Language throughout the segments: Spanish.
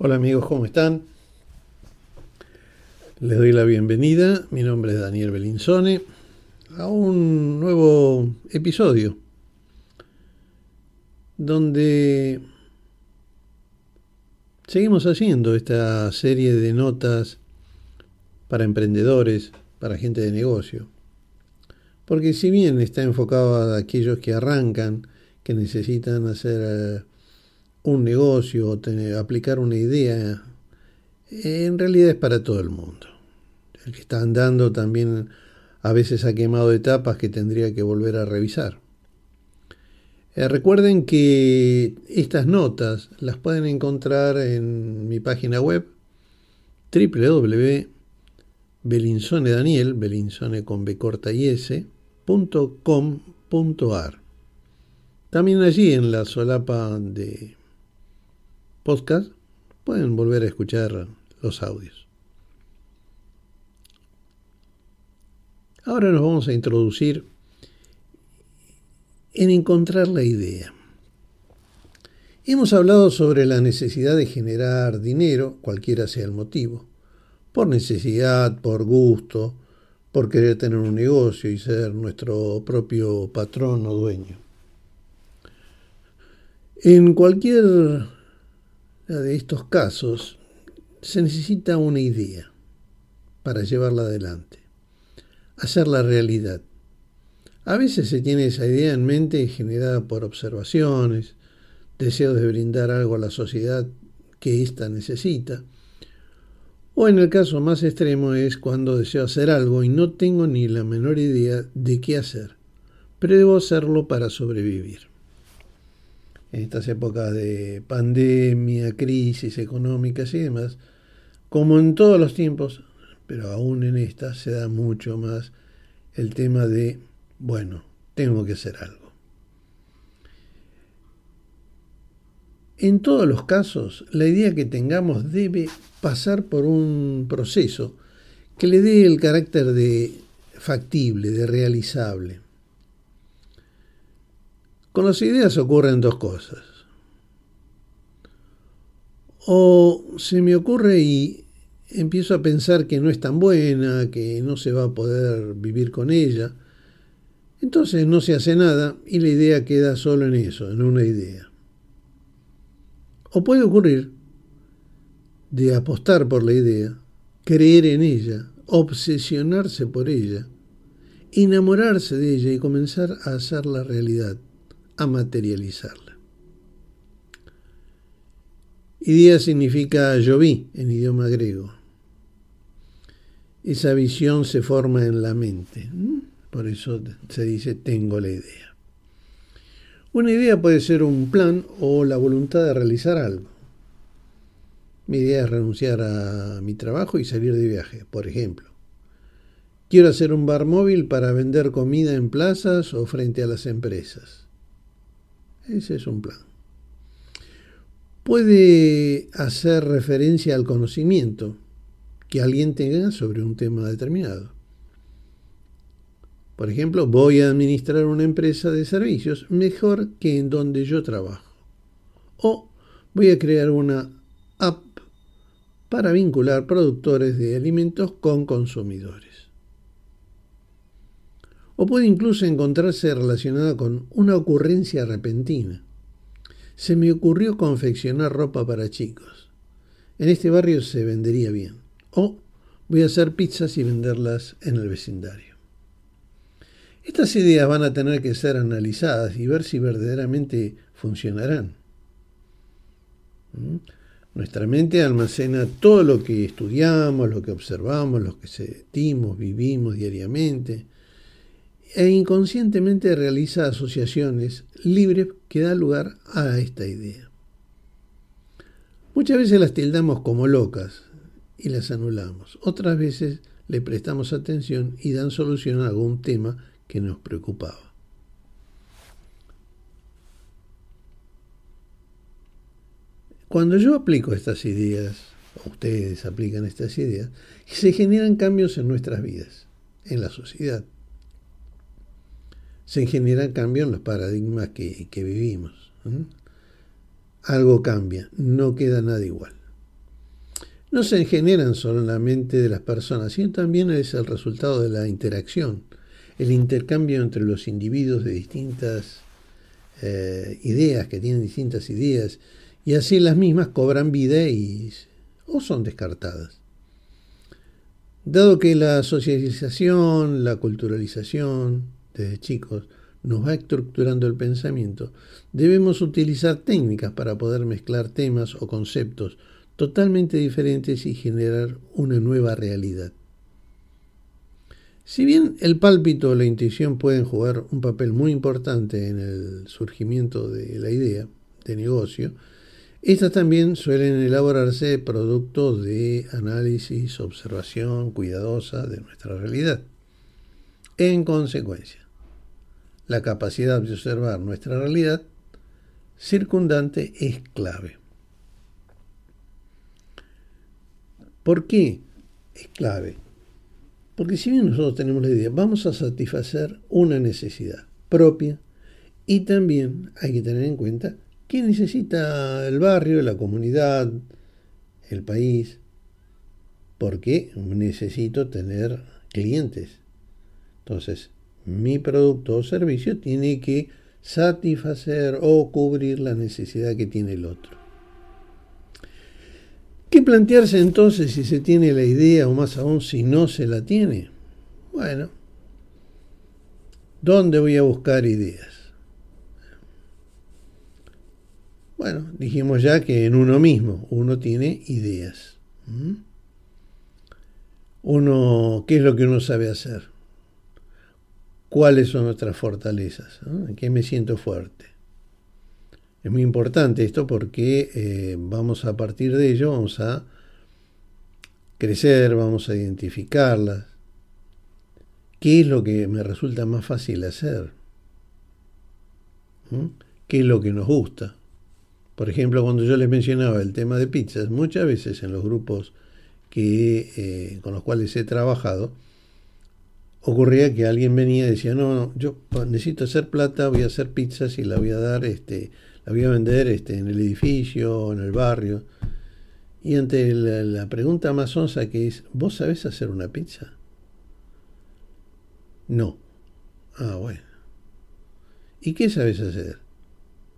Hola amigos, ¿cómo están? Les doy la bienvenida, mi nombre es Daniel Belinzone, a un nuevo episodio donde seguimos haciendo esta serie de notas para emprendedores, para gente de negocio. Porque si bien está enfocado a aquellos que arrancan, que necesitan hacer un negocio o tener, aplicar una idea, en realidad es para todo el mundo. El que está andando también a veces ha quemado etapas que tendría que volver a revisar. Eh, recuerden que estas notas las pueden encontrar en mi página web www.belinsonedaniel, belinsone con S, También allí en la solapa de podcast, pueden volver a escuchar los audios. Ahora nos vamos a introducir en encontrar la idea. Hemos hablado sobre la necesidad de generar dinero, cualquiera sea el motivo, por necesidad, por gusto, por querer tener un negocio y ser nuestro propio patrón o dueño. En cualquier de estos casos se necesita una idea para llevarla adelante, hacerla realidad. A veces se tiene esa idea en mente generada por observaciones, deseos de brindar algo a la sociedad que ésta necesita, o en el caso más extremo es cuando deseo hacer algo y no tengo ni la menor idea de qué hacer, pero debo hacerlo para sobrevivir en estas épocas de pandemia, crisis económicas y demás, como en todos los tiempos, pero aún en esta se da mucho más el tema de, bueno, tengo que hacer algo. En todos los casos, la idea que tengamos debe pasar por un proceso que le dé el carácter de factible, de realizable. Con las ideas ocurren dos cosas. O se me ocurre y empiezo a pensar que no es tan buena, que no se va a poder vivir con ella. Entonces no se hace nada y la idea queda solo en eso, en una idea. O puede ocurrir de apostar por la idea, creer en ella, obsesionarse por ella, enamorarse de ella y comenzar a hacerla realidad a materializarla. Idea significa yo vi en idioma griego. Esa visión se forma en la mente. Por eso se dice tengo la idea. Una idea puede ser un plan o la voluntad de realizar algo. Mi idea es renunciar a mi trabajo y salir de viaje, por ejemplo. Quiero hacer un bar móvil para vender comida en plazas o frente a las empresas. Ese es un plan. Puede hacer referencia al conocimiento que alguien tenga sobre un tema determinado. Por ejemplo, voy a administrar una empresa de servicios mejor que en donde yo trabajo. O voy a crear una app para vincular productores de alimentos con consumidores o puede incluso encontrarse relacionada con una ocurrencia repentina. Se me ocurrió confeccionar ropa para chicos. En este barrio se vendería bien. O voy a hacer pizzas y venderlas en el vecindario. Estas ideas van a tener que ser analizadas y ver si verdaderamente funcionarán. ¿Mm? Nuestra mente almacena todo lo que estudiamos, lo que observamos, lo que sentimos, vivimos diariamente e inconscientemente realiza asociaciones libres que dan lugar a esta idea. Muchas veces las tildamos como locas y las anulamos. Otras veces le prestamos atención y dan solución a algún tema que nos preocupaba. Cuando yo aplico estas ideas, o ustedes aplican estas ideas, se generan cambios en nuestras vidas, en la sociedad se generan cambios en los paradigmas que, vivimos. Algo cambia, no queda nada igual. no se generan solo en la mente de las personas, sino también es el resultado de la interacción, el intercambio entre los individuos de distintas eh, ideas, que tienen distintas ideas, y así las mismas cobran vida y, o son descartadas. Dado que la socialización, la culturalización, desde chicos, nos va estructurando el pensamiento, debemos utilizar técnicas para poder mezclar temas o conceptos totalmente diferentes y generar una nueva realidad. Si bien el pálpito o la intuición pueden jugar un papel muy importante en el surgimiento de la idea de negocio, estas también suelen elaborarse producto de análisis, observación cuidadosa de nuestra realidad. En consecuencia, la capacidad de observar nuestra realidad circundante es clave. ¿Por qué es clave? Porque si bien nosotros tenemos la idea, vamos a satisfacer una necesidad propia y también hay que tener en cuenta qué necesita el barrio, la comunidad, el país, porque necesito tener clientes. Entonces, mi producto o servicio tiene que satisfacer o cubrir la necesidad que tiene el otro. ¿Qué plantearse entonces si se tiene la idea o más aún si no se la tiene? Bueno, ¿dónde voy a buscar ideas? Bueno, dijimos ya que en uno mismo uno tiene ideas. Uno, ¿qué es lo que uno sabe hacer? ¿Cuáles son nuestras fortalezas? ¿En qué me siento fuerte? Es muy importante esto porque eh, vamos a partir de ello, vamos a crecer, vamos a identificarlas. ¿Qué es lo que me resulta más fácil hacer? ¿Mm? ¿Qué es lo que nos gusta? Por ejemplo, cuando yo les mencionaba el tema de pizzas, muchas veces en los grupos que, eh, con los cuales he trabajado, ocurría que alguien venía y decía, no, no, yo necesito hacer plata, voy a hacer pizzas y la voy a dar este, la voy a vender este, en el edificio, en el barrio. Y ante la, pregunta más onza que es, ¿vos sabés hacer una pizza? No. Ah, bueno. ¿Y qué sabes hacer?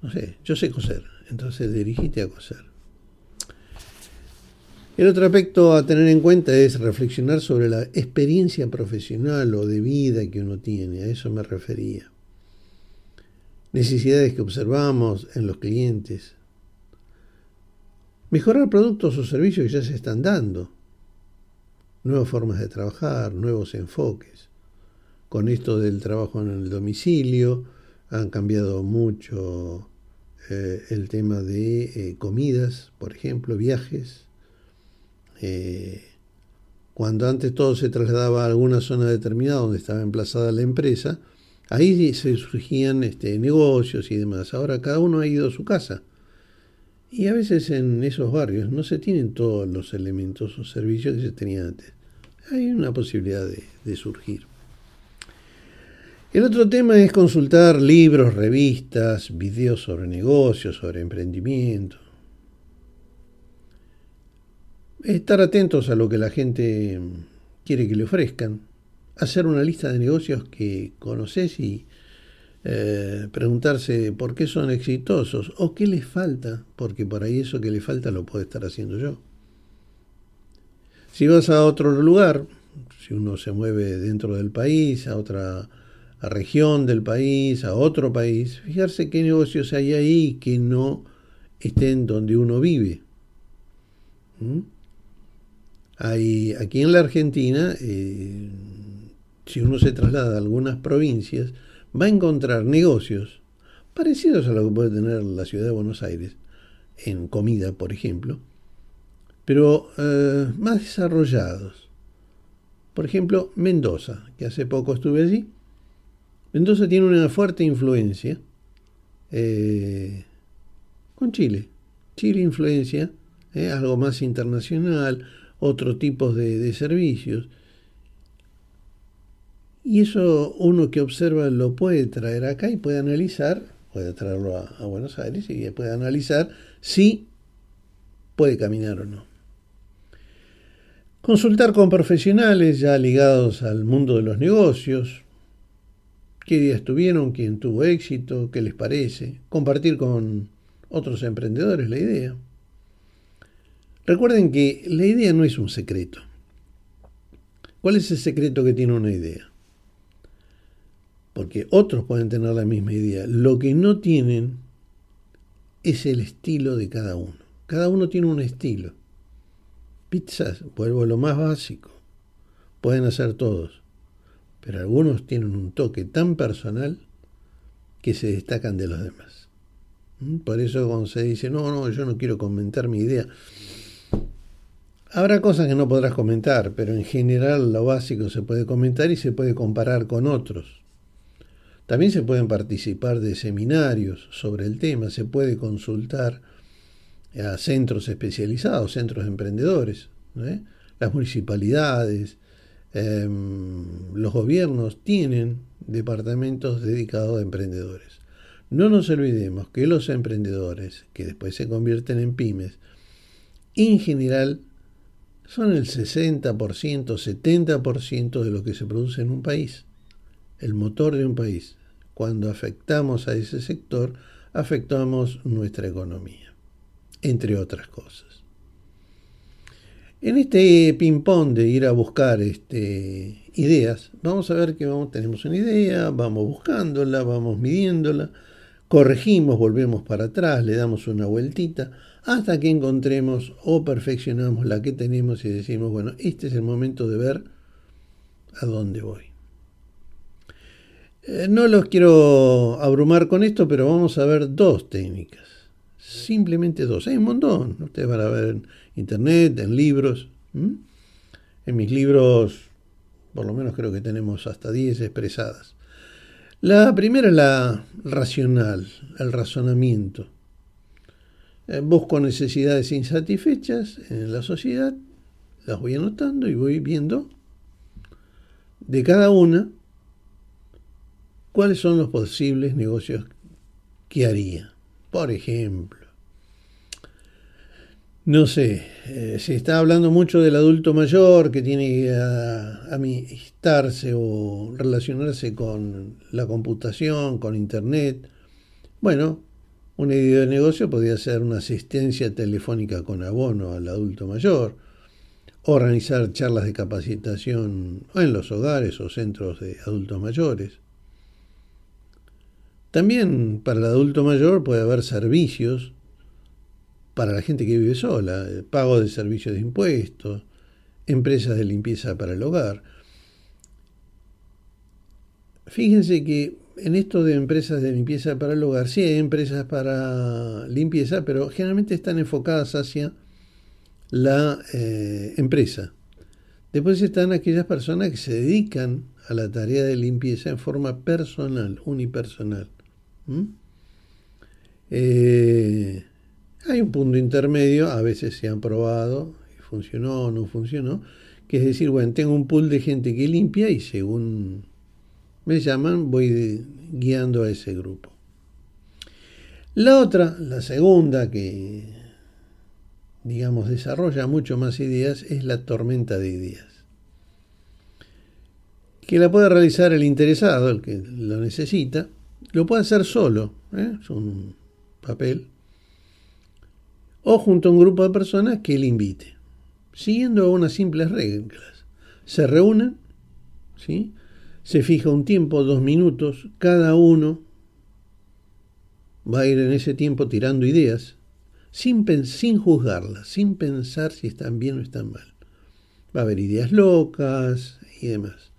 No sé, yo sé coser. Entonces dirigite a coser. El otro aspecto a tener en cuenta es reflexionar sobre la experiencia profesional o de vida que uno tiene. A eso me refería necesidades que observamos en los clientes. Mejorar productos o servicios que ya se están dando. Nuevas formas de trabajar, nuevos enfoques. Con esto del trabajo en el domicilio han cambiado mucho eh, el tema de eh, comidas, por ejemplo, viajes. Eh, cuando antes todo se trasladaba a alguna zona determinada donde estaba emplazada la empresa, Ahí se surgían este, negocios y demás. Ahora cada uno ha ido a su casa. Y a veces en esos barrios no se tienen todos los elementos o servicios que se tenían antes. Hay una posibilidad de, de surgir. El otro tema es consultar libros, revistas, videos sobre negocios, sobre emprendimiento. Estar atentos a lo que la gente quiere que le ofrezcan hacer una lista de negocios que conoces y eh, preguntarse por qué son exitosos o qué les falta, porque por ahí eso que le falta lo puedo estar haciendo yo. Si vas a otro lugar, si uno se mueve dentro del país, a otra región del país, a otro país, fijarse qué negocios hay ahí que no estén donde uno vive. ¿Mm? Aquí en la Argentina, eh, si uno se traslada a algunas provincias, va a encontrar negocios parecidos a lo que puede tener la ciudad de Buenos Aires, en comida, por ejemplo, pero eh, más desarrollados. Por ejemplo, Mendoza, que hace poco estuve allí. Mendoza tiene una fuerte influencia eh, con Chile. Chile influencia, algo más internacional, otro tipo de servicios. Y eso uno que observa lo puede traer acá y puede analizar, puede traerlo a, Buenos Aires y puede analizar si puede caminar o no. Consultar con profesionales ya ligados al mundo de los negocios, qué días tuvieron, quién tuvo éxito, qué les parece, compartir con otros emprendedores la idea. Recuerden que la idea no es un secreto. ¿Cuál es el secreto que tiene una idea? Porque otros pueden tener la misma idea. Lo que no tienen es el estilo de cada uno. Cada uno tiene un estilo. Pizzas, vuelvo a lo más básico. Pueden hacer todos. Pero algunos tienen un toque tan personal que se destacan de los demás. ¿Mm? Por eso cuando se dice, no, no, yo no quiero comentar mi idea. Habrá cosas que no podrás comentar, pero en general lo básico se puede comentar y se puede comparar con otros. También se pueden participar de seminarios sobre el tema, se puede consultar a centros especializados, centros de emprendedores, las municipalidades, em, los gobiernos tienen departamentos dedicados a emprendedores. No nos olvidemos que los emprendedores, que después se convierten en pymes, en general son el 60%, 70% de lo que se produce en un país, el motor de un país. Cuando afectamos a ese sector, afectamos nuestra economía entre otras cosas. En este ping-pong de ir a buscar este, ideas, vamos a ver que tenemos una idea, vamos buscándola, vamos midiéndola, corregimos, volvemos para atrás, le damos una vueltita, hasta que encontremos o perfeccionamos la que tenemos y decimos, bueno, este es el momento de ver a dónde voy. Eh, no los quiero abrumar con esto, pero vamos a ver dos técnicas simplemente dos. Hay un montón. Ustedes van a ver en internet, en libros. En mis libros, por lo menos creo que tenemos hasta 10 expresadas. La primera es la racional, el razonamiento. Eh, busco necesidades insatisfechas en la sociedad, las voy anotando y voy viendo de cada una cuáles son los posibles negocios que haría. Por ejemplo, no sé, eh, se está hablando mucho del adulto mayor que tiene que amistarse o relacionarse con la computación, con Internet. Bueno, una idea de negocio podría ser una asistencia telefónica con abono al adulto mayor, organizar charlas de capacitación en los hogares o centros de adultos mayores. También para el adulto mayor puede haber servicios para la gente que vive sola, pago de servicios de impuestos, empresas de limpieza para el hogar. Fíjense que en esto de empresas de limpieza para el hogar, sí hay empresas para limpieza, pero generalmente están enfocadas hacia la eh, empresa. Después están aquellas personas que se dedican a la tarea de limpieza en forma personal, unipersonal. Eh, hay un punto intermedio, a veces se han probado, funcionó o no funcionó, que es decir, bueno, tengo un pool de gente que limpia y según me llaman voy guiando a ese grupo. La otra, la segunda que, digamos, desarrolla mucho más ideas es la tormenta de ideas. Que la puede realizar el interesado, el que lo necesita, lo puede hacer solo, ¿eh? es un papel o junto a un grupo de personas que él invite, siguiendo unas simples reglas. Se reúnen, ¿sí? se fija un tiempo, dos minutos, cada uno va a ir en ese tiempo tirando ideas, sin, sin juzgarlas, sin pensar si están bien o están mal. Va a haber ideas locas y demás.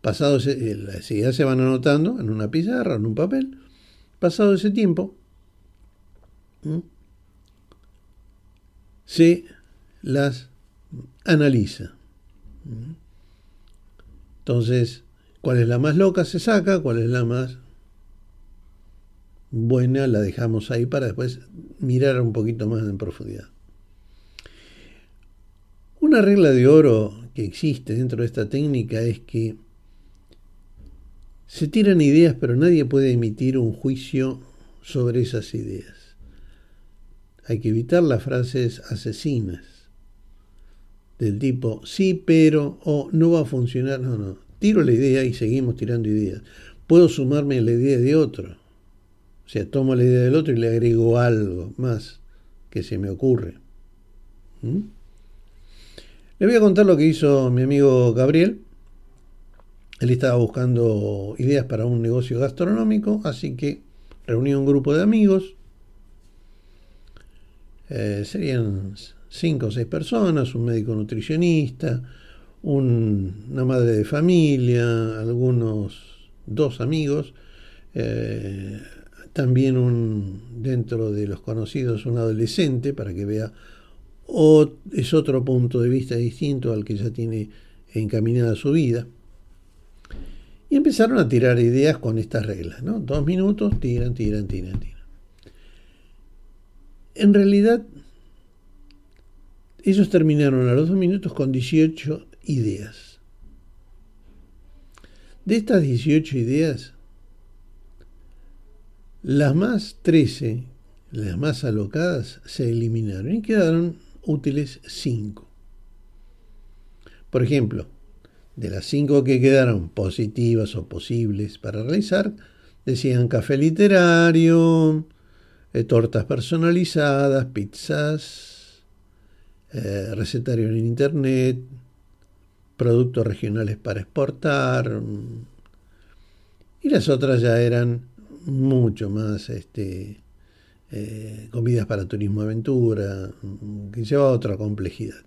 Pasado ese, las ideas se van anotando en una pizarra, en un papel. Pasado ese tiempo, se las analiza. Entonces, ¿cuál es la más loca? Se saca, ¿cuál es la más buena? La dejamos ahí para después mirar un poquito más en profundidad. Una regla de oro que existe dentro de esta técnica es que se tiran ideas, pero nadie puede emitir un juicio sobre esas ideas. Hay que evitar las frases asesinas. del tipo sí, pero o no va a funcionar. No, no. Tiro la idea y seguimos tirando ideas. Puedo sumarme a la idea de otro. O sea, tomo la idea del otro y le agrego algo más que se me ocurre. ¿Mm? Le voy a contar lo que hizo mi amigo Gabriel. Él estaba buscando ideas para un negocio gastronómico, así que reunió un grupo de amigos. Eh, serían cinco o seis personas, un médico nutricionista, una madre de familia, algunos dos amigos, eh, también un dentro de los conocidos un adolescente para que vea o es otro punto de vista distinto al que ya tiene encaminada su vida. Y empezaron a tirar ideas con estas reglas, ¿no? Dos minutos, tiran, tiran, tiran, tiran. En realidad, ellos terminaron a los dos minutos con 18 ideas. De estas 18 ideas, las más 13, las más alocadas, se eliminaron y quedaron útiles 5. Por ejemplo, de las 5 que quedaron positivas o posibles para realizar, decían café literario, eh, tortas personalizadas, pizzas, eh, recetario en internet, productos regionales para exportar, y las otras ya eran mucho más este, eh, comidas para turismo aventura, que lleva otra complejidad.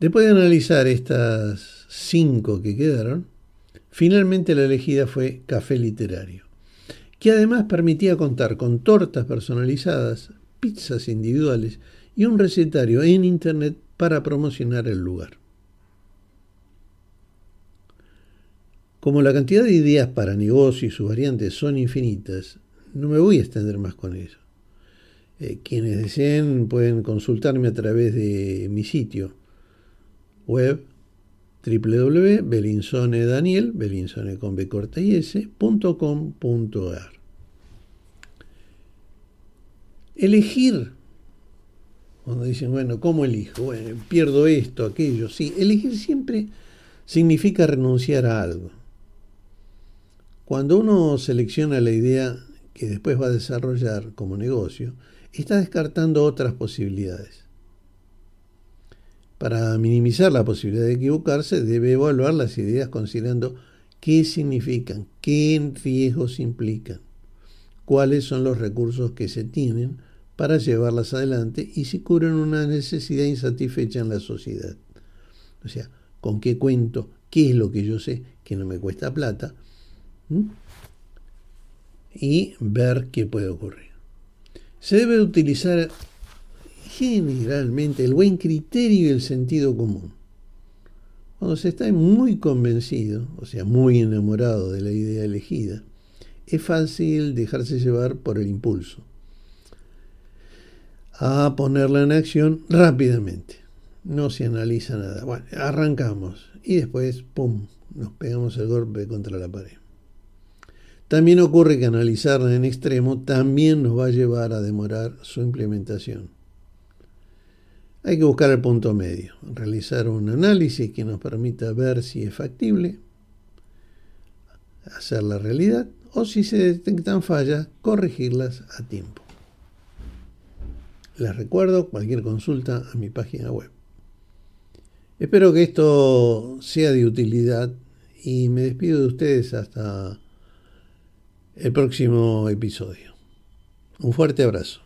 Después de analizar estas cinco que quedaron, finalmente la elegida fue Café Literario, que además permitía contar con tortas personalizadas, pizzas individuales y un recetario en Internet para promocionar el lugar. Como la cantidad de ideas para negocio y sus variantes son infinitas, no me voy a extender más con eso. Eh, quienes deseen pueden consultarme a través de mi sitio web www.belinsonedaniel, belinsone con b corta y Elegir, cuando dicen, bueno, ¿cómo elijo? Bueno, pierdo esto, aquello, sí, elegir siempre significa renunciar a algo. Cuando uno selecciona la idea que después va a desarrollar como negocio, está descartando otras posibilidades. Para minimizar la posibilidad de equivocarse, debe evaluar las ideas considerando qué significan, qué riesgos implican, cuáles son los recursos que se tienen para llevarlas adelante y si cubren una necesidad insatisfecha en la sociedad. O sea, con qué cuento, qué es lo que yo sé que no me cuesta plata, y ver qué puede ocurrir. Se debe utilizar generalmente el buen criterio y el sentido común. Cuando se está muy convencido, o sea, muy enamorado de la idea elegida, es fácil dejarse llevar por el impulso a ponerla en acción rápidamente. No se analiza nada. Bueno, arrancamos y después, ¡pum!, nos pegamos el golpe contra la pared. También ocurre que analizarla en extremo también nos va a llevar a demorar su implementación. Hay que buscar el punto medio, realizar un análisis que nos permita ver si es factible hacer la realidad o si se detectan fallas, corregirlas a tiempo. Les recuerdo cualquier consulta a mi página web. Espero que esto sea de utilidad y me despido de ustedes hasta el próximo episodio. Un fuerte abrazo.